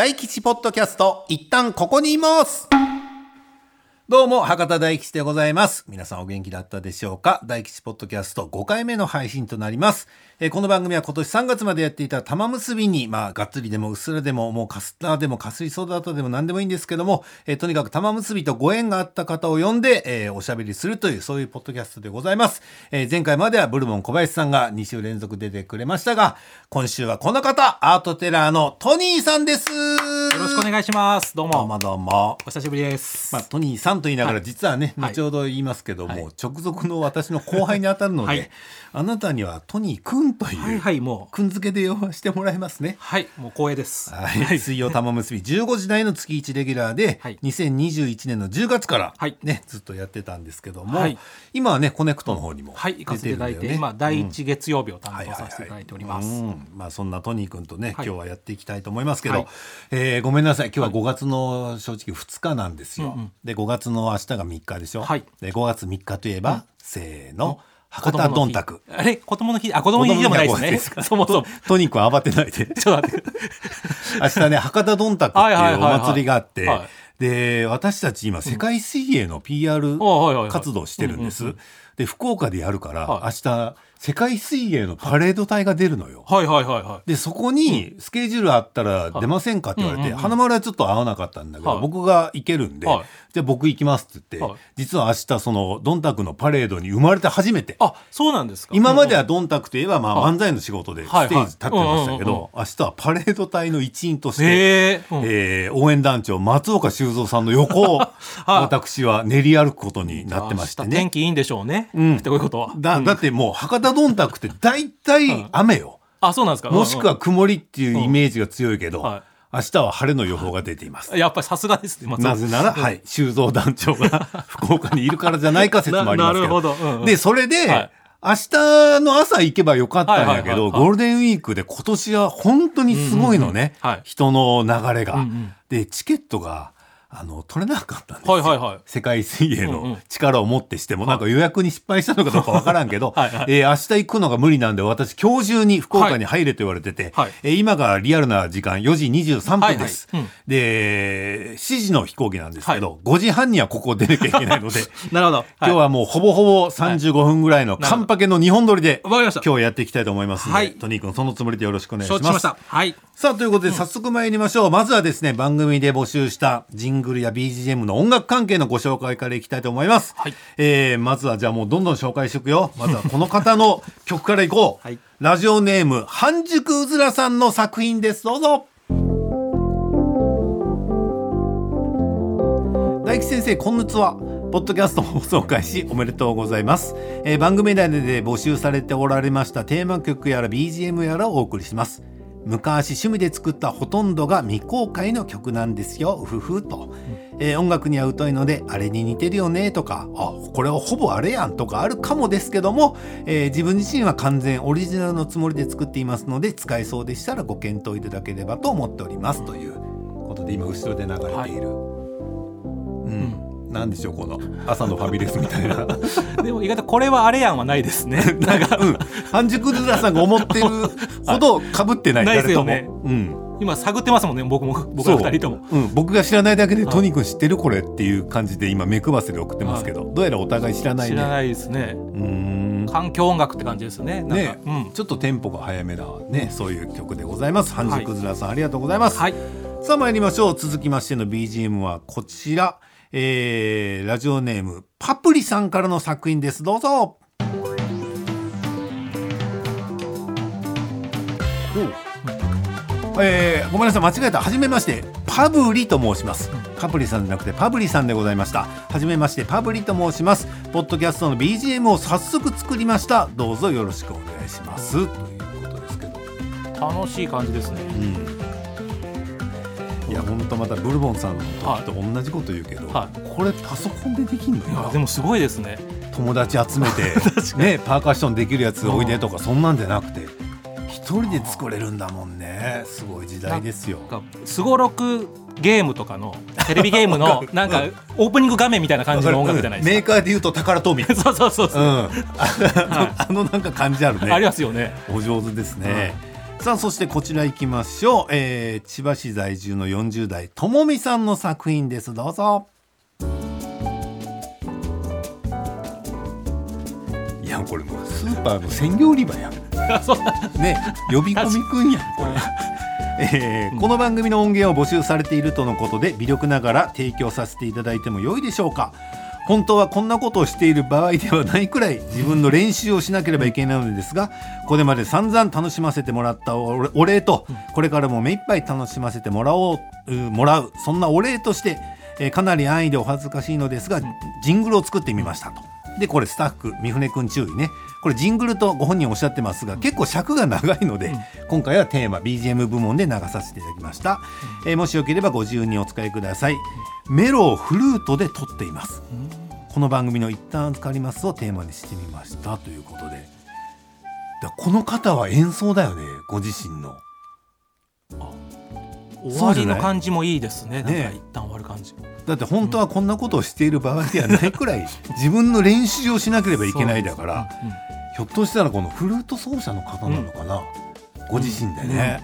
大吉ポッドキャスト一旦ここにいます。どうも、博多大吉でございます。皆さんお元気だったでしょうか？大吉ポッドキャスト5回目の配信となります。えーこの番組は今年3月までやっていた玉結びに、まあ、がっつりでもうっすらでも、もうカスターでもかすりソーダートでも何でもいいんですけども、えーとにかく玉結びとご縁があった方を呼んで、えーおしゃべりするという、そういうポッドキャストでございます。えー前回まではブルボン小林さんが2週連続出てくれましたが、今週はこの方、アートテラーのトニーさんです。よよろしくお願いします。どうも。どうもどうも。お久しぶりです。まあ、トニーさんと言いながら、はい。実はね、はい。後ほど言いますけども、はい。直属の私の後輩に当たるので、はいあなたにはトニーくんという、はいはい、もう。くん付けで呼ばしてもらいますね。はい、もう光栄です。はい、水曜たまむすび15時台の月1レギュラーで、はい。2021年の10月から、はい。ねずっとやってたんですけども、はい。今はねコネクトの方にもはい、行かせていただいて、出るんだよね。今、第一月曜日を担はいはい当させていただいております。はいうん。まあそんなトニー君とね、はい。今日はやっていきたいと思いますけど、はい。えーごめんなさい。今日は5月の正直2日なんですよ、うんうん。で5月の明日が3日でしょ、はい。で5月3日といえば、せーの博多どんたく。あれ？子供の日、あ、子供の日でもないですね。そもそも。トニー君慌てないで。ちょっと待って。明日ね博多どんたくってはいうお祭りがあって、はい。で私たち今世界水泳の PR 活動してるんです、で福岡でやるから、はい。明日世界水泳のパレード隊が出るのよ、はいはいはいはい。でそこにスケジュールあったら出ませんかって言われて、花丸はちょっと合わなかったんだけど、はい。僕が行けるんで、はい。じゃあ僕行きますって言って、はい。実は明日そのドンタクのパレードに生まれて初めて。あ、そうなんですか。今まではうんドンタクといえばまあはい。漫才の仕事でステはい。ージ立ってましたけど明日はパレード隊の一員として。うん。えー応援団長松岡修造さんの横を 私は練り歩くことになってましてね。天。気いいんでしょうね。うん。ってこういうことは。だうん。だってもう博多どんたくって大体雨よ。あ、そうなんですか？もしくはうん曇りっていうイメージが強いけど、明日は晴れの予報が出ています。うん。やっぱりさすがですね。なぜなら、はい、修造団長が 福岡にいるからじゃないか説もありますけど。ななるほど。うんうん。で、それで、はい。明日の朝行けばよかったんやけど、はいはいはいはい。ゴールデンウィークで今年は本当にすごいのね、うんうんうん。はい。人の流れが、うんうん。で、チケットが、あの、取れなかったんですよ。はいはいはい。世界水泳うんうのん。力をもってしても、なんか予約に失敗したのかどうかわからんけど、はい。はいえー明日行くのが無理なんで、私今日中に福岡に入れと言われてて、はい。えー今がリアルな時間4時23分です。はい。はい。うん。で、7時の飛行機なんですけど、5時半にはここ出なきゃいけないので、なるほど。今日はもうほぼほぼ35分ぐらいのカンパケの日本撮りで、わかりました。今日やっていきたいと思いますので、はい。トニー君そのつもりでよろしくお願いします。承知しました。はい。さあ、ということで早速参りましょう。まずはですね、番組で募集したジングルや BGM の音楽関係のご紹介からいきたいと思います。はいえーまずはじゃあもうどんどん紹介していくよ。まずは この方の曲からいこう。はいラジオネーム、半熟うずらさんの作品です。どうぞ。大吉先生こんにちはポッドキャスト放送開始おめでとうございます、えー番組内で募集されておられましたテーマ曲やら BGM やらをお送りします昔趣味で作ったほとんどが未公開の曲なんですよ。うふふ。と、えー音楽には疎いのであれに似てるよねとかあこれはほぼあれやんとかあるかもですけども、えー自分自身は完全オリジナルのつもりで作っていますので使えそうでしたらご検討いただければと思っております。ということで今後ろで流れている、うん、なんでしょうこの朝のファミレスみたいな。でも意外とこれはあれやんはないですね。なんか、うん。半熟ズラさんが思ってるほどかぶってないないですよね。うん、今探ってますもんね、僕も、僕ら二人とも。そう、うん、僕が知らないだけでトニー君知ってるこれっていう感じで今目配せで送ってますけど、どうやらお互い知らないね。知らないですね。うーん。環境音楽って感じですね。ね、うん。ちょっとテンポが早めなねそういう曲でございます。半熟ズラさん、ありがとうございます、はい。さあ参りましょう。続きましての BGM はこちら、えー、ラジオネームパプリさんからの作品です。どうぞ。えーごめんなさい。間違えた。はじめましてパブリと申します。パプリさんじゃなくてパブリさんでございました。はじめましてパブリと申します。ポッドキャストの BGM を早速作りました。どうぞよろしくお願いします。ということですけど。楽しい感じですね。いや本当またブルボンさんのはい。時と同じこと言うけど、はこれパソコンでできんのいやよでもすごいですね。友達集めて ねパーカッションできるやつおいでとかそんなんじゃなくて一人で作れるんだもんね。すごい時代ですよ。すごろくゲームとかの テレビゲームのなんかオープニング画面みたいな感じの音楽じゃないですメーカーで言うと宝トミ。そうそうそうそう。う。ん、あのあのなんか感じあるね。ありますよね。お上手ですね、さあそしてこちら行きましょう、えー、千葉市在住の40代ともみさんの作品です。どうぞ。いやこれもうスーパーの鮮魚売り場やん。ね呼び込みくんやんこれ。えーこの番組の音源を募集されているとのことで微力ながら提供させていただいても良いでしょうか本当はこんなことをしている場合ではないくらい自分の練習をしなければいけないのですがこれまで散々楽しませてもらったおお礼とこれからも目いっぱい楽しませてもらおううもらうそんなお礼として、えーかなり安易でお恥ずかしいのですがジングルを作ってみましたと。でこれスタッフ三船君注意ね。これジングルとご本人おっしゃってますが結構尺が長いので、今回はテーマ BGM 部門で流させていただきました、えーもしよければご自由にお使いくださいメロをフルートで撮っています。この番組の一旦預かりますをテーマにしてみましたということで。だこの方は演奏だよねご自身の。終わりの感じもいいですね。なんねか一旦終わる感じ。だって本当はこんなことをしている場合ではないくらい 自分の練習をしなければいけないだからうんひょっとしたらこのフルート奏者の方なのかな、ご自身でね、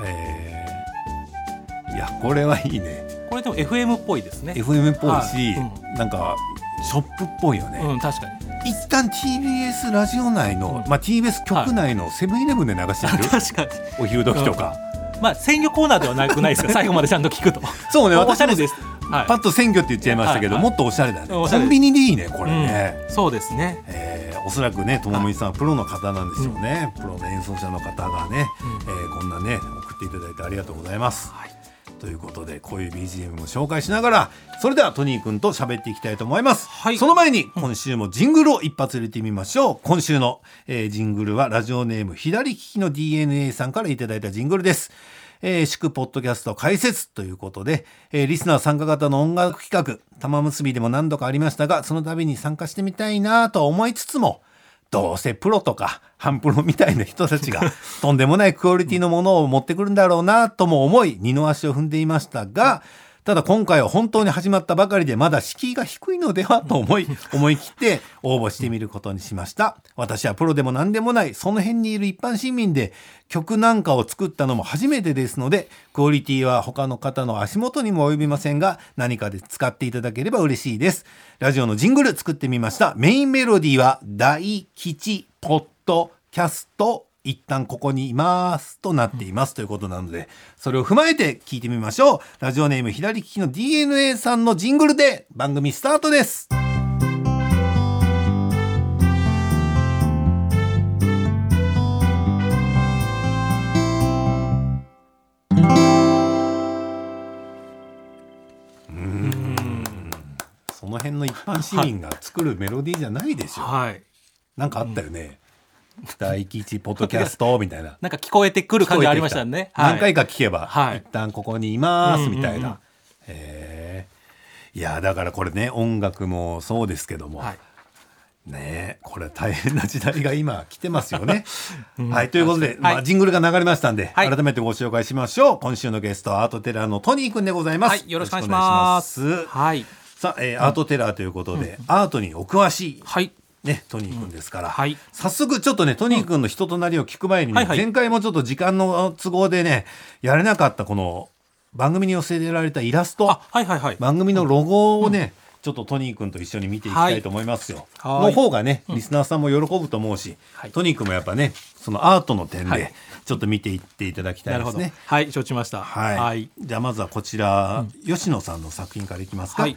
へえ。いやこれはいいねこれでも FM っぽいですね。FM っぽいし、はい。なんかショップっぽいよね、うん、確かに。一旦 TBS ラジオ内の、うん。まあ、TBS 局内のセブンイレブンで流してる、確かに。お昼時とか、まあ鮮魚コーナーではなくないですか。最後までちゃんと聞くと。そうねおしゃれです。はい。パッと鮮魚って言っちゃいましたけど、はい。はいもっとおしゃれだね。コンビニでいいねこれね、うん。そうですね。えーおそらくねともみさんはプロの方なんでしょうね、プロの演奏者の方がね、えーこんなね送っていただいてありがとうございます。はいということでこういう BGM も紹介しながらそれではトニーくんと喋っていきたいと思います、はい。その前に今週もジングルを一発入れてみましょう。今週の、えージングルはラジオネーム左利きの DNA さんからいただいたジングルです。えー祝ポッドキャスト解説ということで、えーリスナー参加型の音楽企画玉結びでも何度かありましたがその度に参加してみたいなと思いつつもどうせプロとか半プロみたいな人たちがとんでもないクオリティのものを持ってくるんだろうなとも思い二の足を踏んでいましたがただ今回は本当に始まったばかりでまだ敷居が低いのではと思い 思い切って応募してみることにしました。私はプロでも何でもないその辺にいる一般市民で曲なんかを作ったのも初めてですのでクオリティは他の方の足元にも及びませんが何かで使っていただければ嬉しいです。ラジオのジングル作ってみました。メインメロディーは大吉ポッドキャスト一旦ここにいますとなっていますということなのでそれを踏まえて聞いてみましょう。ラジオネーム左利きの DNA さんのジングルで番組スタートです。その辺の一般市民が作るメロディーじゃないでしょ。はい。なんかあったよね、大吉ポッドキャストみたいな。なんか聞こえてくる感じありましたね。はい。何回か聞けば、はい。一旦ここにいますみたいな、うん。うんうんへえいやだからこれね音楽もそうですけども、はい。ねえこれ大変な時代が今来てますよね。うん。はいということで、はい。まあ、ジングルが流れましたんで、はい。改めてご紹介しましょう。今週のゲストはアートテラーのトニーくんでございます、はいよろしくお願いします。はい。さあ、えーアートテラーということで、アートにお詳しい。はい。ね、トニーくんですから、はい早速ちょっとねトニーくんの人となりを聞く前にね、はいはい前回もちょっと時間の都合でねやれなかったこの番組に寄せられたイラストあ、はいはいはい。番組のロゴをね、ちょっとトニーくんと一緒に見ていきたいと思いますよ。はいの方がね、リスナーさんも喜ぶと思うし、はいトニーくんもやっぱね、そのアートの点ではいちょっと見ていっていただきたないですね。。はい、承知しました。はい、はい。じゃあまずはこちら、吉野さんの作品からいきますか。はい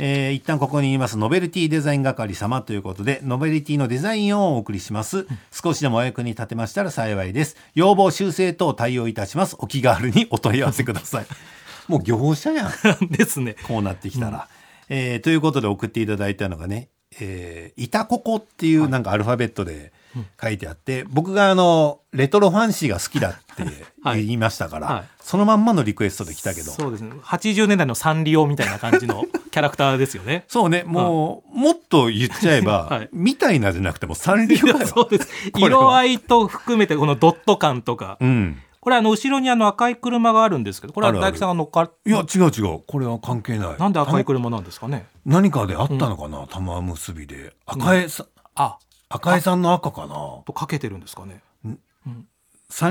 えー一旦ここに言います。ノベルティデザイン係様ということでノベルティのデザインをお送りします、少しでもお役に立てましたら幸いです。要望修正等対応いたします。お気軽にお問い合わせください。もう業者やん。ですね。こうなってきたら。えーということで送っていただいたのがね「えー、いたここ」っていうなんかアルファベットで書いてあって、僕があのレトロファンシーが好きだって はい。言いましたから、はい。そのまんまのリクエストで来たけど。そうですね。80年代のサンリオみたいな感じのキャラクターですよね。そうね。もう、もっと言っちゃえば、はい。みたいなじゃなくてもサンリオだよ。そうです。これは。色合いと含めてこのドット感とか。うん、これあの後ろにあの赤い車があるんですけど、これはあるある。大吉さんが乗っかっいや違う違う。これは関係ない。なんで赤いた車なんですかね。何かであったのかな、玉結びで。赤江さん、あ、赤江さんの赤かな。とかけてるんですかね。サン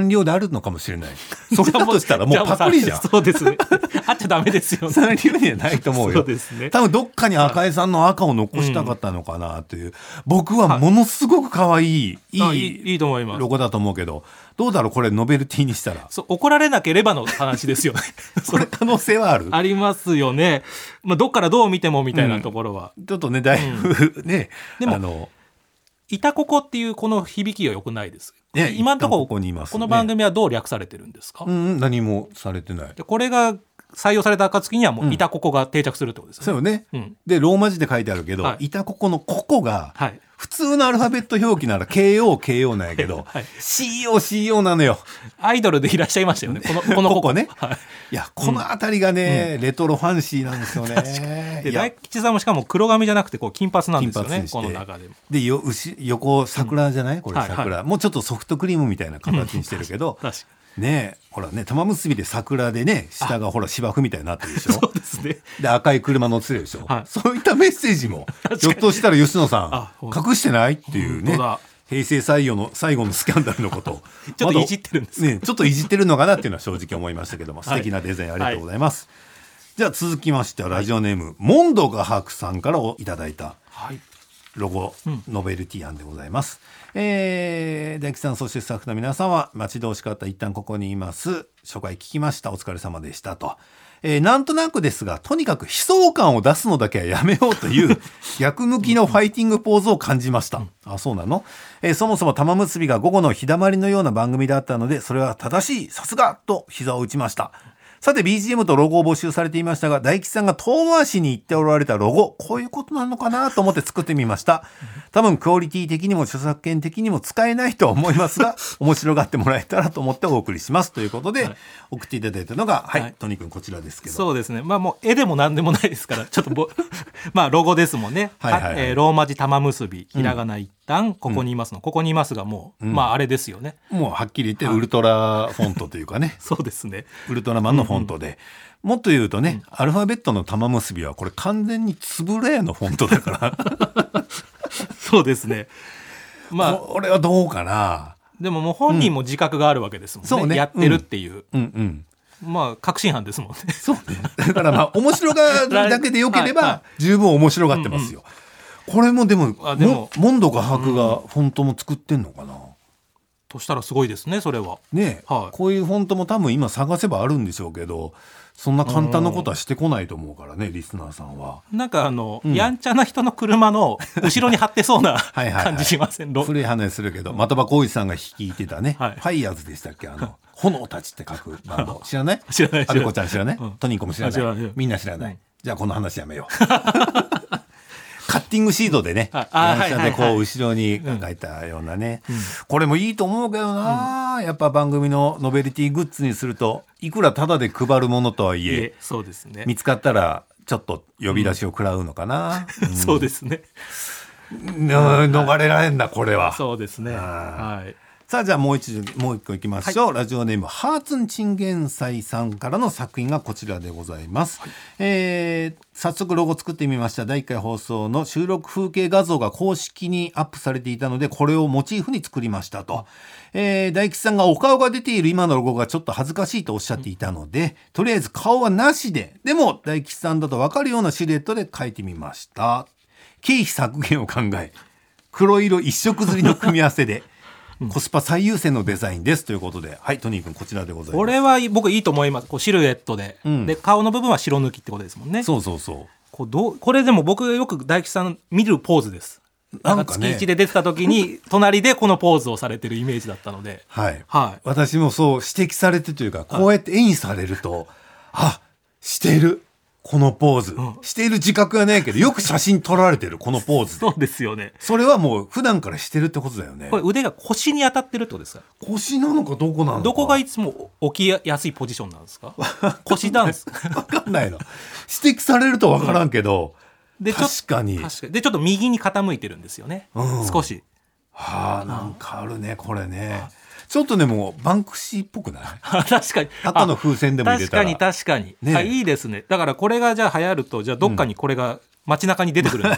リオであるのかもしれない。それだとしたらもうパクリじゃん。そうですね。あっちゃダメですよね。サンリオにはないと思うよ。そうですね。多分どっかに赤井さんの赤を残したかったのかなという、僕はものすごく可愛い、あいいいいいいと思います。ロゴだと思うけど。どうだろうこれノベルティにしたら。そう怒られなければの話ですよね。これ可能性はある？ありますよね、まあ、どっからどう見てもみたいなところは、ちょっとねだいぶ、ねでもあのいたここっていうこの響きが良くないです、ね今のところここね。この番組はどう略されてるんですか、うん何もされてない。でこれが採用された暁にはもううん。いたここが定着するってことですよね、そうよね、うん。でローマ字で書いてあるけど、はい。い、たここのここがはい。普通のアルファベット表記なら KO、KO なんやけど、はい。CO、CO なのよ。アイドルでいらっしゃいましたよねこの このここ。ね。はい。いや、この辺りがね、レトロファンシーなんですよね。で大吉さんもしかも黒髪じゃなくてこう金髪なんですよねこの中でも。でよ牛横桜じゃない、これ桜、もうちょっとソフトクリームみたいな形にしてるけど、確かねほらね玉結びで桜でね下がほら芝生みたいになってるでしょ？そうですね。で赤い車乗ってるでしょ、はい。そういったメッセージも ひょっとしたら吉野さんん隠してないっていうね平成最後の最後のスキャンダルのこと。を ちょっといじってるんですねちょっといじってるのかなっていうのは正直思いましたけども素敵なデザインありがとうございます、じゃあ続きましてはラジオネーム、モンド画伯さんからいただいた。はいロゴ、うんノベルティ案でございます。えー、大吉さん、そしてスタッフの皆さんは、待ち遠しかった一旦ここにいます。初回聞きました。お疲れ様でした。と。えーなんとなくですが、とにかく悲壮感を出すのだけはやめようという 逆向きのファイティングポーズを感じました。あ、そうなの、えーそもそも玉結びが午後の日だまりのような番組だったので、それは正しい、さすがと膝を打ちました。さて BGM とロゴを募集されていましたが大吉さんが遠回しに言っておられたロゴこういうことなのかなと思って作ってみました。多分クオリティ的にも著作権的にも使えないとは思いますが 面白がってもらえたらと思ってお送りします。ということで、はい。送っていただいたのがはい、はい。トニー君こちらですけど。そうですね。まあもう絵でも何でもないですからちょっとぼ まあロゴですもんね、はいはいはい。えーローマ字玉結びひらがな一旦ここにいますの、ここにいますがもう、うん。まああれですよね。もうはっきり言ってはい。ウルトラフォントというかね。そうですね。ウルトラマンのフォントで、もっと言うとね、アルファベットの玉結びはこれ完全につぶれのフォントだから。そうですね。まあこれはどうかな。でももう本人も自覚があるわけですもんね,、そうね。やってるっていう、うん。うん。まあ確信犯ですもんね。そうね。だからまあ面白がるだけでよけれはい。はば十分面白がってますよ。これもでもあでも。もモンド画伯がフォントも作ってんのかな？としたらすごいですねそれは。ねえ、はい。こういうフォントも多分今探せばあるんでしょうけどそんな簡単なことはしてこないと思うからねリスナーさんは。なんかあの、うん。やんちゃな人の車の後ろに貼ってそうな はいはいはい。感じしません？ロ古い話するけど的場浩二さんが率いてたね、はい。ファイヤーズでしたっけ？あの炎たちって書くバンド。知らない？知らない。知らない。あべこちゃん知らない、うん。トニーコも知らない？あ知らない。みんな知らない、うん。じゃあこの話やめよう カッティングシートでねああヤンチャでこう後ろに書いたようなね、これもいいと思うけどな、やっぱ番組のノベルティグッズにするといくらタダで配るものとはいえそうですね。見つかったらちょっと呼び出しを食らうのかな、そうですね。うん。逃れられんなこれは。そうですね。あはいさあじゃあもう一度もう一個いきましょう、ラジオネームハーツンチンゲンサイさんからの作品がこちらでござい。ます、えー早速ロゴ作ってみました。第1回放送の収録風景画像が公式にアップされていたのでこれをモチーフに作りましたと、えー大吉さんがお顔が出ている今のロゴがちょっと恥ずかしいとおっしゃっていたので、とりあえず顔はなしででも大吉さんだと分かるようなシルエットで描いてみました。経費削減を考え黒色一色刷りの組み合わせでコスパ最優先のデザインですということで。はいトニー君こちらでございます。これは僕いいと思います。こうシルエットで、うん。で顔の部分は白抜きってことですもんね。そうそうそう。こうどうこれでも僕がよく大吉さん見るポーズです。なんんか月1で出てた時に 隣でこのポーズをされてるイメージだったので。はい、はい。私もそう指摘されてというかこうやって絵にされるとあしてるこのポーズ、ん。している自覚はないけどよく写真撮られてるこのポーズで。そうですよね。それはもう普段からしてるってことだよね。これ腕が腰に当たってるってことですか？腰なのかどこなのか。どこがいつも起きやすいポジションなんですか？腰なんです分かんないの。指摘されると分からんけど、でちょっ確かに。確かに。でちょっと右に傾いてるんですよね、うん。少し。はあなんかあるねこれねちょっとでもバンクシーっぽくない？確かに。赤の風船でも入れたら。確かに確かに、ねあいいですね。だからこれがじゃあ流行るとじゃあどっかにこれが街中に出てくるんで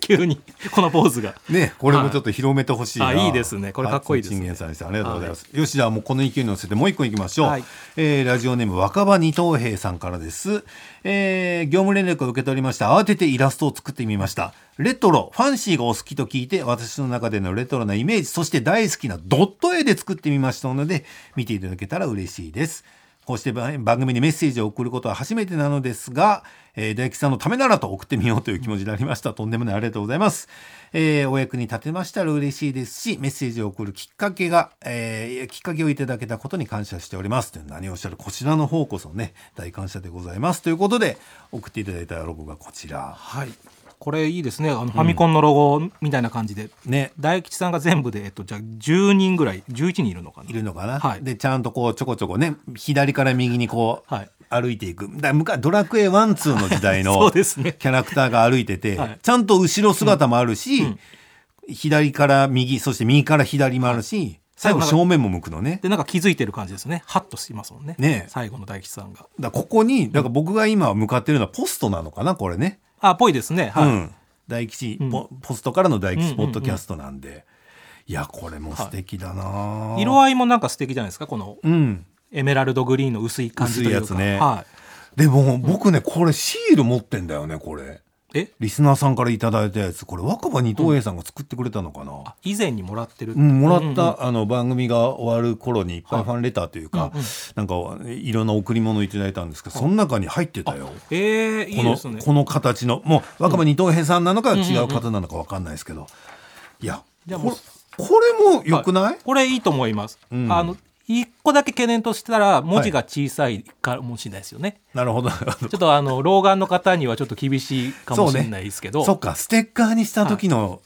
急にこのポーズが。ねこれもちょっと広めてほしいな、はいあいいですね。これかっこいいですさんでしたありがとうございます、よしじゃあもうこの勢いに乗せてもう一個いきましょう、はい。えーラジオネーム若葉二等兵さんからです、えー業務連絡を受け取りました。慌ててイラストを作ってみました。レトロファンシーがお好きと聞いて私の中でのレトロなイメージそして大好きなドット絵で作ってみましたので見ていただけたら嬉しいです。こうして番番組にメッセージを送ることは初めてなのですが、えー大吉さんのためならと送ってみようという気持ちになりました。とんでもないありがとうございます。えーお役に立てましたら嬉しいですし、メッセージを送るきっかけが、えーきっかけをいただけたことに感謝しております。という何をおっしゃるこちらの方こそね、大感謝でございます。ということで、送っていただいたロゴがこちら。はいこれいいですね。あのファミコンのロゴみたいな感じで、ね。大吉さんが全部で、えっと、じゃあ10人ぐらい11人いるのかな。いるのかな、はい。でちゃんとこうちょこちょこね左から右にこう、はい。歩いていく。だ昔ドラクエワンツーの時代の そうですね。キャラクターが歩いてて、はい。ちゃんと後ろ姿もあるし、ん。左から右そして右から左もあるし、最後正面も向くのね。でなんか気づいてる感じですね。ハッとしますもんね。ね。え最後の大吉さんが。だここにだから僕が今向かってるのはポストなのかなこれね、あぽいですね。はい、うん、大吉、うん。ポポストからの大吉うんうんうんポッドキャストなんで、いやこれも素敵だな、色合いもなんか素敵じゃないですかこのうん。エメラルドグリーンの薄い感じというか。薄いやつね。はい。でも僕ねこれシール持ってんだよねこれえ？リスナーさんからいただいたやつ。これ若葉二等兵さんが作ってくれたのかな、あ以前にもらってる、うん、もらった、うんうん。あの番組が終わる頃にいっぱい。ファンレターというか、うんうん。なんかいろんな贈り物をいただいたんですけど、その中に入ってたよ。えー、いこのいですね。この形のもう若葉二等兵さんなのかうん違う方なのかわかんないですけど、いやこじゃあもうれこれもよくない、これいいと思います、うん。あの一個だけ懸念としたら文字が小さいかもしれないですよね、なるほど。ちょっとあの老眼の方にはちょっと厳しいかもしれないですけど、そっかステッカーにした時の、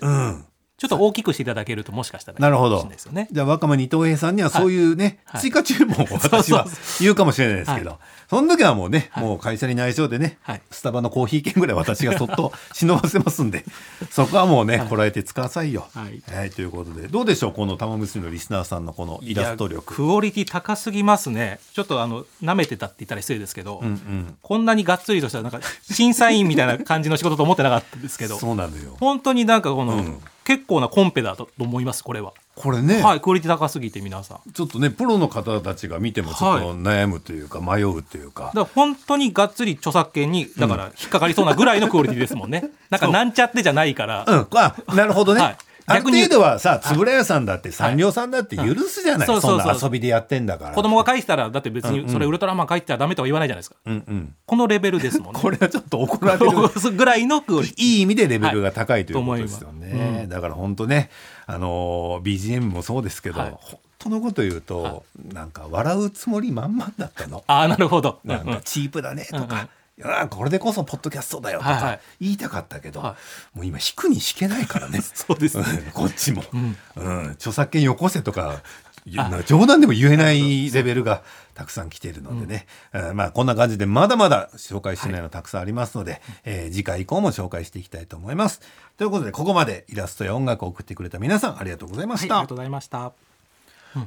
うん。ちょっと大きくしていただけるともしかしたらいいなるほど。じゃあ若葉二等兵さんにはそういうね、はい。追加注文を 私は言うかもしれないですけど、はその時はもうね、はい。もう会社に内緒でね、はい。スタバのコーヒー券ぐらい私がそっと忍ばせますんでそこはもうね、こらえてくださいよ、はい。ということで。どうでしょうこの玉結びのリスナーさんのこのイラスト力。クオリティ高すぎますね。ちょっとあの舐めてたって言ったら失礼ですけど、うんうん。こんなにがっつりとしたなんか審査員みたいな感じの仕事と思ってなかったんですけど。そうなのよ。本当になんかこの、うん結構なコンペだと思いますこれは、これね、はいクオリティ高すぎて皆さん。ちょっとねプロの方たちが見てもちょっと悩むというか、迷うというか。だから本当にがっつり著作権にだから引っかかりそうなぐらいのクオリティですもんね。なんかなんちゃってじゃないから、うん、あなるほどね。はいある逆に程度はさ、円谷さんだって産業さんだって許すじゃない、そうそんな遊びでやってんだから。子供が書いてたらだって別うんうん。にそれウルトラマン書いてたらダメとは言わないじゃないですか。うんうん。このレベルですもんね。これはちょっと怒られる。ぐらいのクオリティいい意味でレベルが高いということはいですよと思いね。ます。だから本当ね、あのー BGM もそうですけど、はい。本当のこと言うと、はなんか笑うつもり満々だったの。ああなるほど。なんうんうん。かチープだねとうんうん。か、いやこれでこそポッドキャストだよとかはいはい。言いたかったけど、はもう今引くに引けないからね。そうですね。うんこっちも、ん。うん。著作権よこせとか 冗談でも言えないレベルがたくさん来ているのでね、うん。まあこんな感じでまだまだ紹介してないのたくさんありますので、えー次回以降も紹介していきたいと思います。ということでここまでイラストや音楽を送ってくれた皆さんありがとうございまはい、あした。りがとうございました。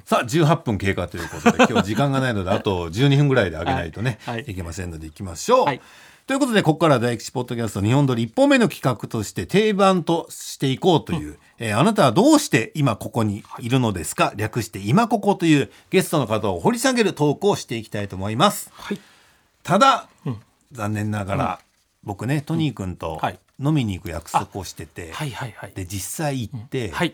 さあ18分経過ということで 今日時間がないのであと12分ぐらいで上げないとね、はい。けませんのでいきましょう。はい。ということでここから大吉ポッドキャスト日本撮り1本目の企画として定番としていこうという、えーあなたはどうして今ここにいるのですか、略して今ここというゲストの方を掘り下げるトークをしていきたいと思います。はい。ただ、うん。残念ながら、僕ねトニー君とはい。飲みに行く約束をしてて、はい。はい。はい。で実際行って、はい。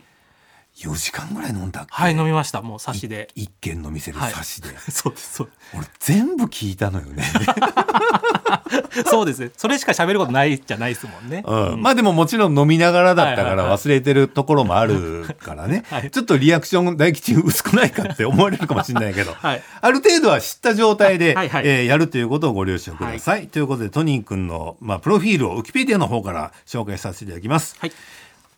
4時間ぐらい飲んだはい、飲みました。もう差しで。一軒の店ではい。差しで、そうです。そう俺全部聞いたのよね、そうですね。それしか喋ることないじゃないですもんね。うん、まあでももちろん飲みながらだったかはいはいはい。ら忘れてるところもあるからね、はいちょっとリアクション大吉薄くないかって思われるかもしれないけど、はい。ある程度は知った状態で、はい。はいえーやるということをご了承ください、ということでトニー君の、まあ、プロフィールをウィキペディアの方から紹介させていただきます、はい。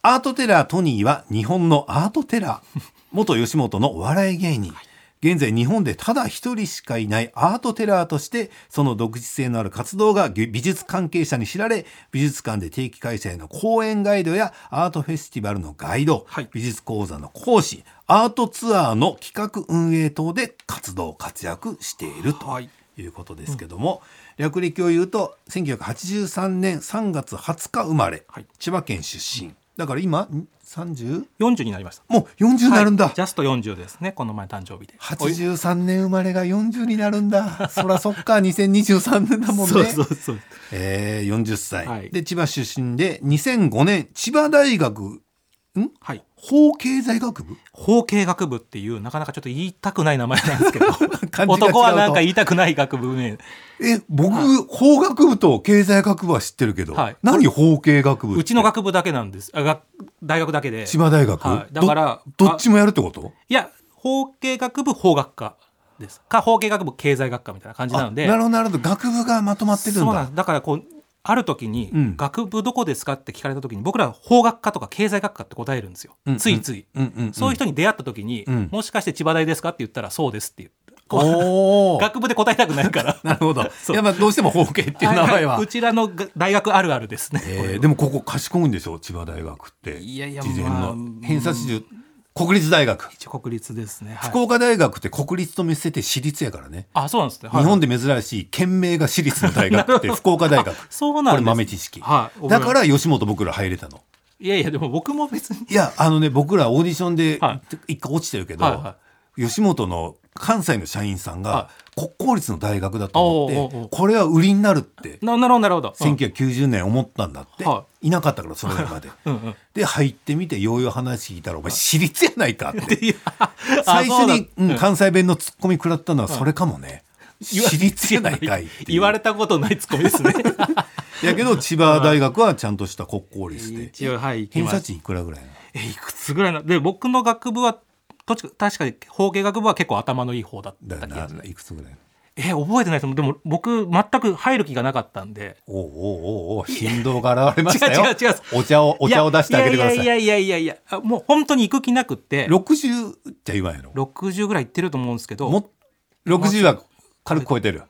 アートテラートニーは日本のアートテラー。元吉本のお笑い芸人。現在日本でただ一人しかいないアートテラーとしてその独自性のある活動が美術関係者に知られ美術館で定期開催の講演ガイドやアートフェスティバルのガイド、はい。美術講座の講師アートツアーの企画運営等で活動活躍しているとはい。いうことですけども、略歴を言うと1983年3月20日生まれ、はい。千葉県出身だから今ん 30? 40になりました。もう40になるんだ、はいジャスト40ですねこの前誕生日で。83年生まれが40になるんだ。そらそっか 2023年だもんね。そうそうそう。えー、40歳、はい。で千葉出身で2005年千葉大学ん？はい。法経済学部？法経学部っていうなかなかちょっと言いたくない名前なんですけど。男はなんか言いたくない学部名え僕、法学部と経済学部は知ってるけど、はい。何法経学部うちの学部だけなんです。あ学大学だけで。千葉大学、はい。だからどどっちもやるってこと？いや法経学部法学科です。か法経学部経済学科みたいな感じなので。あなるほどなるほど。学部がまとまってるんだ。そうなんです。だからこうある時に、うん。学部どこですかって聞かれた時に僕らは法学科とか経済学科って答えるんですよ、うんついつい、うんうんうんそういう人に出会った時に、うん。もしかして千葉大ですかって言ったらそうですっていう。おー。学部で答えたくないから。なるほど。そう。やっぱどうしても法経っていう名前は、いい。うちらのが大学あるあるですね、えーでもここ賢いんでしょ？千葉大学って。いやいや事前まあの偏差値で国立大学。一応国立ですね、はい。福岡大学って国立と見せて私立やからね、あそうなんですね、はい日本で珍しい県名が私立の大学って 福岡大学。そうなんですこれ豆知識、はい。だから吉本僕ら入れたの。いやいやでも僕も別に。いやあのね僕らオーディションでは一回落ちてるけど、はいは吉本の関西の社員さんがは国公立の大学だと思って、これは売りになるってななるほど。なるほど、うん1990年思ったんだって、、はい。なかったからそれまで。で入ってみてようよう話聞いたら「お前私立やないか」って。最初に、関西弁のツッコミ食らったのはそれかもね、私立やない。かい言われたことないツッコミですね。やけど千葉大学はちゃんとした国公立で。偏差値いくらぐらいえいくつぐらいな？で僕の学部はとち確かに法経学部は結構頭のいい方だった気がする。ないくつぐらいえ覚えてないです。でも僕全く入る気がなかったんで。おうおうおうおう振動が現れましたよ。違う違う違う。お茶をお茶を出してあげてください。いやいやいやいやいやあもう本当に行く気なくって。60じゃ言わんやろ60ぐらい行ってると思うんですけど。も60は軽く超えてる。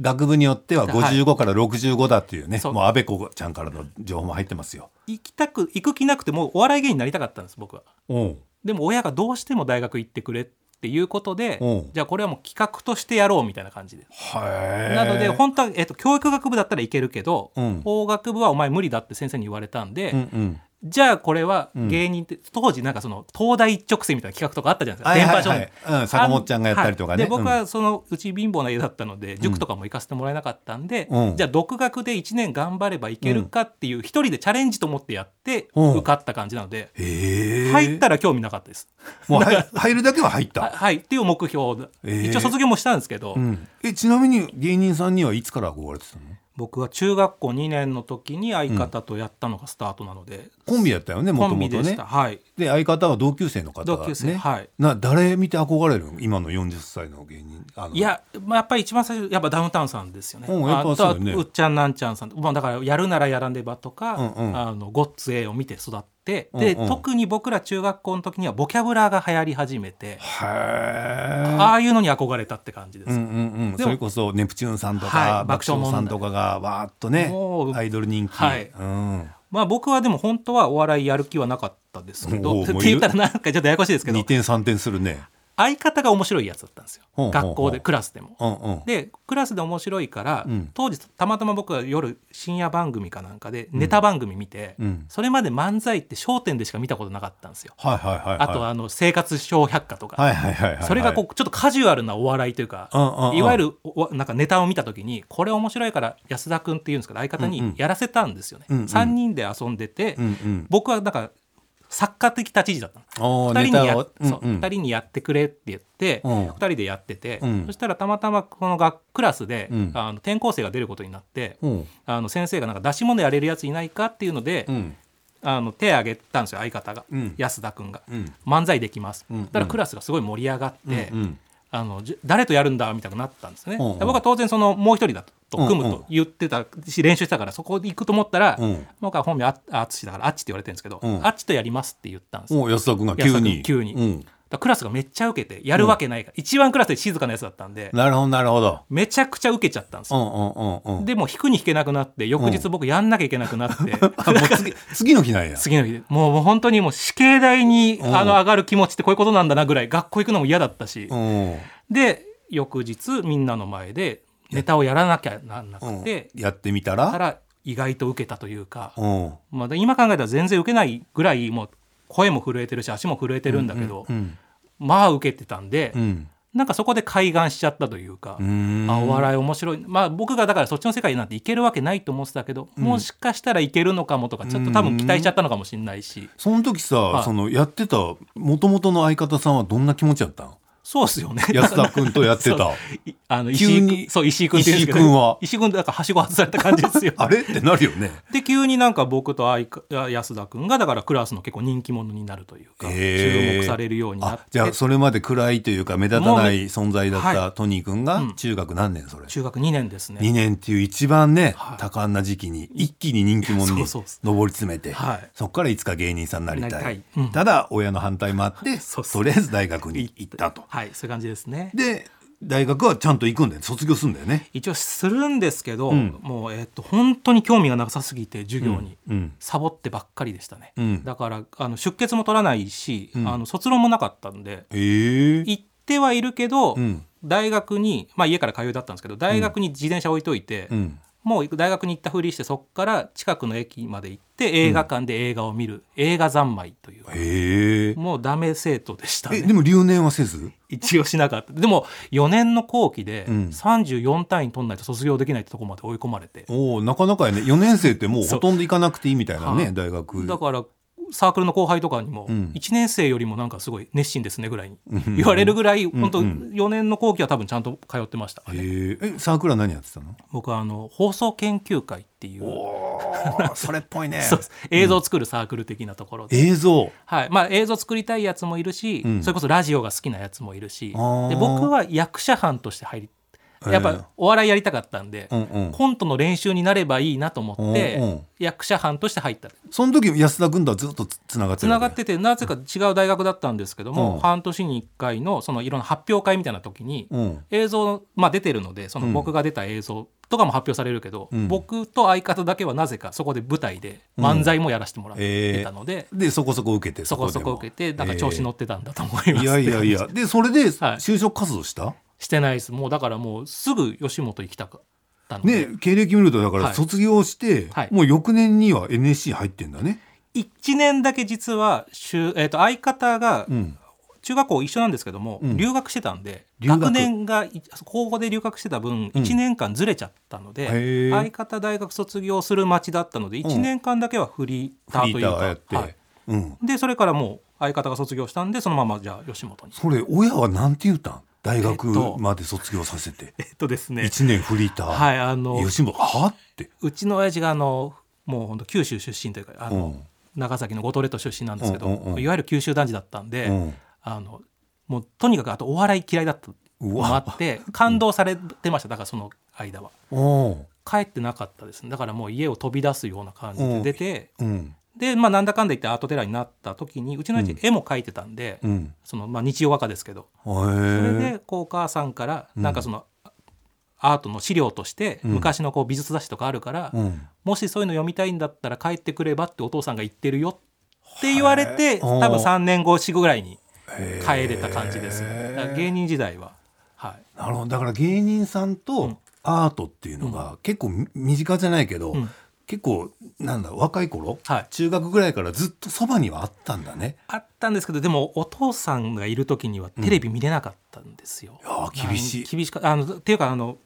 学部によっては55から65だっていうね、そう。もう安倍子ちゃんからの情報も入ってますよ。行きたく行く気なくてもうお笑い芸人になりたかったんです僕は。おうでも親がどうしても大学行ってくれっていうことでうん。じゃあこれはもう企画としてやろうみたいな感じで。はなので本当は、えっと、教育学部だったらいけるけど、うん。法学部はお前無理だって先生に言われたんで、うんうんじゃあこれはうん。芸人って、当時なんかその東大一直線みたいな企画とかあったじゃないですか、電波少はい。年うん、坂本ちゃんがやったりとかね、はい。で僕はそのうち貧乏な家だったので塾とかも行かせてもらえなかったんで、うん。じゃあ独学で1年頑張ればいけるかっていう一人でチャレンジと思ってやってうん。受かった感じなので、入ったら興味なかったです。もう入 入るだけは入った、は はい。っていう目標一応卒業もしたんですけど、うん、えちなみに芸人さんにはいつから憧れてたの？僕は中学校2年の時に相方とやったのがスタートなので、コンビやったよねもコともとねはい。で相方は同級生の方が同級生、ねはい。な誰見て憧れる今の40歳の芸人。あの。いや、まあ、やっぱり一番最初やっぱダウンタウンさんですよね。うんやっぱそうよね。うっちゃんなんちゃんさん、まあ、だからやるならやらねばとか、うんうん。あのゴッツ A を見て育って、でうんうん。特に僕ら中学校の時にはボキャブラーが流行り始めて、へああいうのに憧れたって感じです。うんうんうん、それこそネプチューンさんとはか、い爆笑さんとかがわーっとねアイドル人気、はい。うん、まあ僕はでも本当はお笑いやる気はなかったですけどって言ったらなんかちょっとややこしいですけど。2点3点するね相方が面白いやつだったんですよ。学校でクラスでも。でクラスで面白いから、うん。当時たまたま僕は夜深夜番組かなんかでネタ番組見て、うん。それまで漫才って『笑点』でしか見たことなかったんですよ。あとはあの生活小百科とか、それがこうちょっとカジュアルなお笑いというか、いわゆるおなんかネタを見た時にこれ面白いから安田君っていうんですけど相方にやらせたんですよね。うんうん。3人で遊んでて、僕はなんか作家的立ち位置だったの。おー2人にや,、ううんうん。二人にやってくれって言って、うん。2人でやってて、うん。そしたらたまたまこの学クラスで、うん。あの転校生が出ることになって、うん。あの先生がなんか出し物やれるやついないかっていうので、うん。あの手挙げたんですよ相方が、うん。安田君が、うん。漫才できます、うん。だからクラスがすごい盛り上がって、うんあのじ誰とやるんだみたいになったんですね、うんうん。で僕は当然そのもう一人だと組むと言ってたし練習してたからそこで行くと思ったら、うん。僕は本名あだからあっちって言われてるんですけど、うん。あっちとやりますって言ったんですよ。安田君が急に。君急にクラスがめっちゃ受けてやるわけないから、一番クラスで静かなやつだったんでなるほどなるほど。めちゃくちゃ受けちゃったんですよ、うんうんうんうん。でもう引くに引けなくなって翌日僕やんなきゃいけなくなって、あもう次 次の日なんや。次の日。でもうもう本当にもう死刑台にうん。あの上がる気持ちってこういうことなんだなぐらい学校行くのも嫌だったし、うん。で翌日みんなの前でネタをやらなきゃなんなうん。くて、やってみたからら意外と受けたというか、うん。まあ、今考えたら全然受けないぐらいもう声も震えてるし足も震えてるんだけど、うんまあ受けてたんで、うん。なんかそこで開眼しちゃったというか、うん。あお笑い面白い。まあ僕がだからそっちの世界なんていけるわけないと思ってたけど、うん。もしかしたらいけるのかもとかちょっと多分期待しちゃったのかもしれないし、その時さ、はい。そのやってたもともとの相方さんはどんな気持ちやったん？そうですよね。安田君とやってた。いあの石井急に。君そう石井君石井君は。石井君だからはしご外された感じですよ あれ？ってなるよね。で急になんか僕と安田君がだからクラスの結構人気者になるというか、へー。注目されるようになって。あじゃあそれまで暗いというか目立たない存在だっはたトニー君がうん。中学何年それ、中学2年ですね。2年っていう一番ね、はい。多感な時期に一気に人気者に上り詰めてはい。そこからいつか芸人さんになりたい。ただ親の反対もあって とりあえず大学に行ったとはいそういう感じですね。で大学はちゃんと行くんだよね。卒業するんだよね。一応するんですけど、うん。もうえっと本当に興味がなさすぎて授業に、うんサボってばっかりでしたね、うん。だからあの出欠も取らないし、うん。あの卒論もなかったんでええ。行ってはいるけど、うん。大学にまあ家から通いだったんですけど大学に自転車置いといて、うんもう大学に行ったふりしてそこから近くの駅まで行って映画館で映画を見る、映画三昧という。へえもうダメ生徒でしたえねでも留年はせず？一応しなかった。でも4年の後期でうん。34単位取んないと卒業できないってところまで追い込まれて、おおなかなかやね。4年生ってもうほとんど行かなくていいみたいなねはい大学。だからサークルの後輩とかにもうん。1年生よりもなんかすごい熱心ですねぐらいにうん。言われるぐらいん。本当うん4年の後期は多分ちゃんと通ってましたね、へええサークルは何やってたの？僕はあの放送研究会っていう。それっぽいね。映像を作るサークル的なところで、映像。はい。まあ、映像作りたいやつもいるし、うん。それこそラジオが好きなやつもいるし。で僕は役者班として入りやっぱお笑いやりたかったんで、うんうん。コントの練習になればいいなと思って、うんうん。役者班として入った。その時安田君とはずっとつつながってつながっててなぜか違う大学だったんですけども、うん。半年に1回のそのいろんな発表会みたいな時に、うん。映像、まあ、出てるのでそのうん。僕が出た映像とかも発表されるけど、うん。僕と相方だけはなぜかそこで舞台で漫才もやらせてもらってたので、でそこそこ受けてそこそこ受けてなんか調子乗ってたんだと思います、いやいやいや。でそれではい。就職活動した、してないです。もうだからもうすぐ吉本行きたかったので、ね経歴見るとだかはい。ら卒業して、はい。もう翌年には NSC 入ってんだね。1年だけ実はしゅ、えー、と相方がうん。中学校一緒なんですけども、うん。留学してたんで留学。学年がい高校で留学してた分うん。1年間ずれちゃったので、相方大学卒業する町だったので1年間だけはフリーターーというか、はい。うん。でそれからもう相方が卒業したんでそのままじゃあ吉本に。それ親はなんて言ったん？大学えっとまで卒業させて、えっとですね。一年フリーター、はいあの吉本はって、うちの親父があのもう本当九州出身というかあの、うん。長崎の五島列島出身なんですけど、いわゆる九州男児だったんで、うん。あのもうとにかくあとお笑い嫌いだったのもあって感動されてましただからその間は。帰ってなかったですね。だからもう家を飛び出すような感じで出て、うんでまあなんだかんだ言ってアートテラーになった時にうちの親父絵も描いてたんで、うん。そのまあ日曜画家ですけど。へそれえでこうお母さんからうん。なんかその、アートの資料としてうん。昔のこう美術雑誌とかあるから、うん。もしそういうの読みたいんだったら帰ってくればってお父さんが言ってるよって言われて多分3年後4後ぐらいにへ帰れた感じです。芸人時代は。はい。なるほど。だから芸人さんうとん。アートっていうのが結構み身近じゃないけど、うん結構なんだ若い頃、はい。中学ぐらいからずっとそばにはあったんだね。あったんですけどでもお父さんがいる時にはテレビ見れなかったんですよ、いやー厳しい。厳しかあのっていうかあの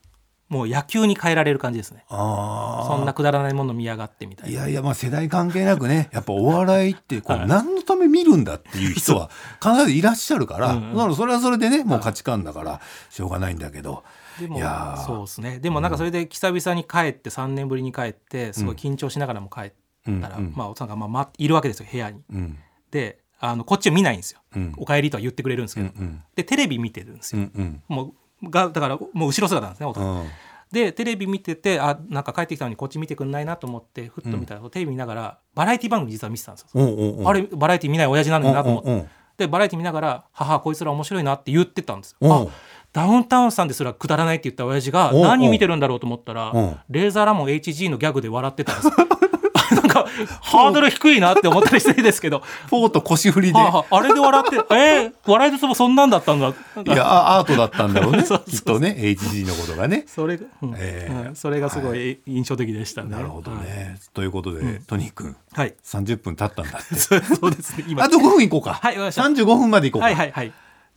もう野球に変えられる感じですね。あそんなくだらないもの見やがってみたいな。いやいやまあ世代関係なくね。やっぱお笑いってこう、はい。何のため見るんだっていう人は必ずいらっしゃるから、うんそれはそれでねもう価値観だからしょうがないんだけど、でもそうですね。でもなんかそれで久々に帰って3年ぶりに帰ってすごい緊張しながらも帰ったら、うんうん。まあお父さんがまあまいるわけですよ部屋に。うん。であのこっちを見ないんですよ、うん。お帰りとは言ってくれるんですけど、うんうん。でテレビ見てるんですうよ、んうん。もうがだからもう後ろ姿なんですねお父さん。うんでテレビ見ててあなんか帰ってきたのにこっち見てくんないなと思ってふっと見たら、テレビ見ながらバラエティ番組実は見てたんですよ、おうおうおう。あれバラエティ見ない親父なんだなと思って、うんうんうん。でバラエティ見ながら「母こいつら面白いな」って言ってたんですよ。あダウンタウンさんですらくだらないって言った親父が何見てるんだろうと思ったらレーザーラモン HG のギャグで笑ってたんですよ。なんかハードル低いなって思ったりしてるんですけど。フォーと腰振りで。はあ、あれで笑って えー、笑いのツボそんなんだったんだ。いやあアートだったんだろうね。きっとね HG のことがね。それが、うん。えーうん。それがすごい印象的でしたね。なるほどね、ということで、トニー君。はい。はい。30分経ったんだって。そうですね。今。あと5分いこうか、はいわかりました。35分までいこうか、はいはいはい。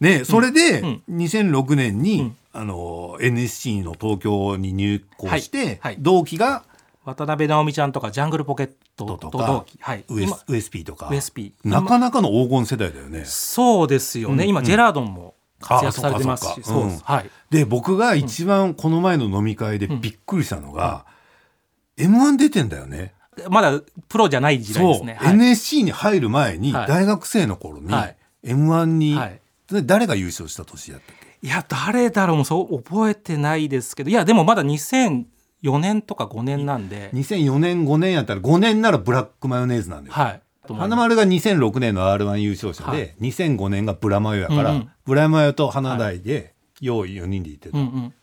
ねそれで、うん。2006年に、うん。あの NSC の東京に入校して、はい。はい。同期が渡辺直美ちゃんとかジャングルポケットと同期。はい。ウエ今スウエスピーとか。ウエスピー。なかなかの黄金世代だよね。そうですよね。今、ジェラードンも活躍されてますし。です。はい。で僕が一番この前の飲み会でびっくりしたのが、m 1出てんだよね。まだプロじゃない時代ですね。はい。NSC に入る前にはい。大学生の頃にはい。m 1に、はい。で誰が優勝した年だったっけ？いや、誰だろうもそう覚えてないですけど、いや、でもまだ2004年とか5年なんで、2004年5年やったら5年ならブラックマヨネーズなんだよ、はい。花丸が2006年の r 1優勝者で、はい。2005年がブラマヨやから、うんうん。ブラマヨと花大で用意4人でいてた、うんうん。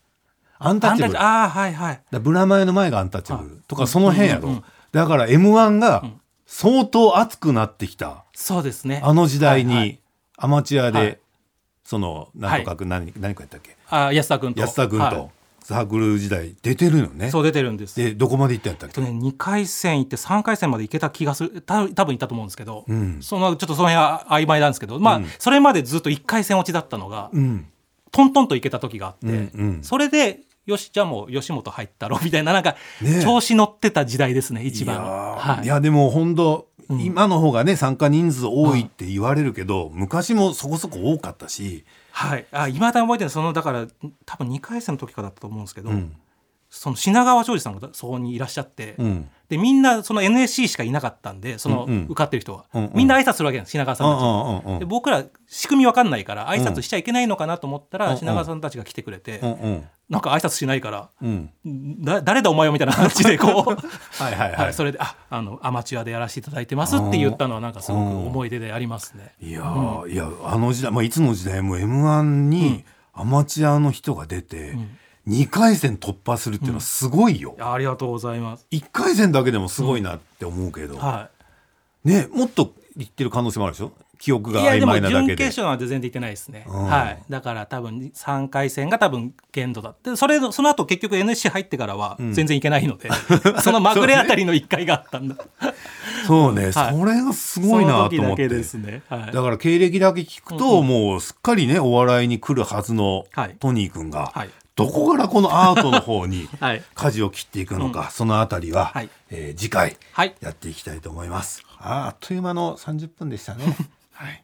アンタッチャブル。ああ、はいはい。らブラマヨの前がアンタッチャブルとかその辺やろ、うんうんうんだから m 1がん。相当熱くなってきた。そうですね。あの時代に、アマチュアで、はいそのなんとかく何,、何かやったっけ？あー安田君と。安田君はい。とサークル時代出てるよね、そう出てるんです。でどこまで行ったんやったっけ、えっとね、2回戦行って3回戦まで行けた気がするた多分行ったと思うんですけど、うん。そのちょっとその辺は曖昧なんですけど、まあうん。それまでずっと1回戦落ちだったのが、うん。トントンと行けた時があって、うんうん。それでよしじゃあもう吉本入ったろみたいななんか、ねえ。調子乗ってた時代ですね一番いや,、はい。い、やでも本当、うん。今の方がね参加人数多いって言われるけど、昔もそこそこ多かったし、はい、あ今だ覚えてるそのだから多分2回戦の時からだったと思うんですけど、うん。その品川庄司さんがそこにいらっしゃって、うん。でみんなその NSC しかいなかったんでそのうんうん。受かってる人は、うんうん。みんな挨拶するわけなんです品川さんたち。にうんうんうん。で僕ら仕組みわかんないから挨拶しちゃいけないのかなと思ったら、うんうん。品川さんたちが来てくれて、うんうんなんか挨拶しないからうん。だ誰だお前はみたいな感じでこう、はいはいはい、はい、それでああのアマチュアでやらせていただいてますって言ったのはなんかすごく思い出でありますね。いやー、いやあの時代、まあ、いつの時代も m 1にアマチュアの人が出て、ん。2回戦突破するっていうのはすごいよ、ありがとうございます。1回戦だけでもすごいなって思うけど、はねもっと言ってる可能性もあるでしょ？記憶い、が曖いやでも昧なだけで。準決勝なんて全然行ってないですね、うん。はい、だから多分3回戦が多分限度だって。それのその後結局 NSC 入ってからは全然行けないので、そのまぐれあたりの1回があったんだ。そうね、はい。それがすごいなと思って。ね、はい、だから経歴だけ聞くと、もうすっかりねお笑いに来るはずのはい。トニー君が、はい。どこからこのアートの方に はい。舵を切っていくのか、そのあたりは、はい。えー次回はい。やっていきたいと思います。あーあっという間の30分でしたね。は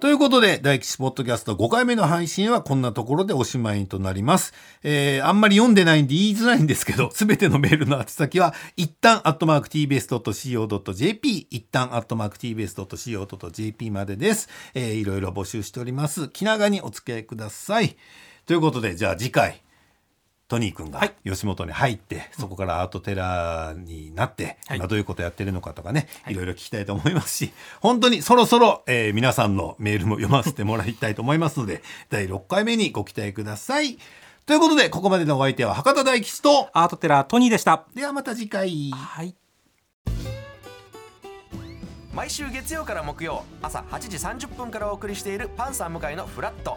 ということで、大吉ポッドキャスト5回目の配信はこんなところでおしまいとなります。えー、あんまり読んでないんで言いづらいんですけど、すべてのメールの宛先は、一旦アットマーク tbs.co.jp、一旦アットマーク tbs.co.jp までです。えー、いろいろ募集しております。気長にお付き合いください。ということで、じゃあ次回、トニー君がはい。吉本に入って、そこからアートテラーになって、はい。今どういうことやってるのかとかね、い。ろいろ聞きたいと思いますし、本当にそろそろ、えー皆さんのメールも読ませてもらいたいと思いますので、第6回目にご期待ください。ということで、ここまでのお相手は博多大吉と、アートテラートニーでした。ではまた次回。はい。毎週月曜から木曜朝8時30分からお送りしているパンサー向井のフラット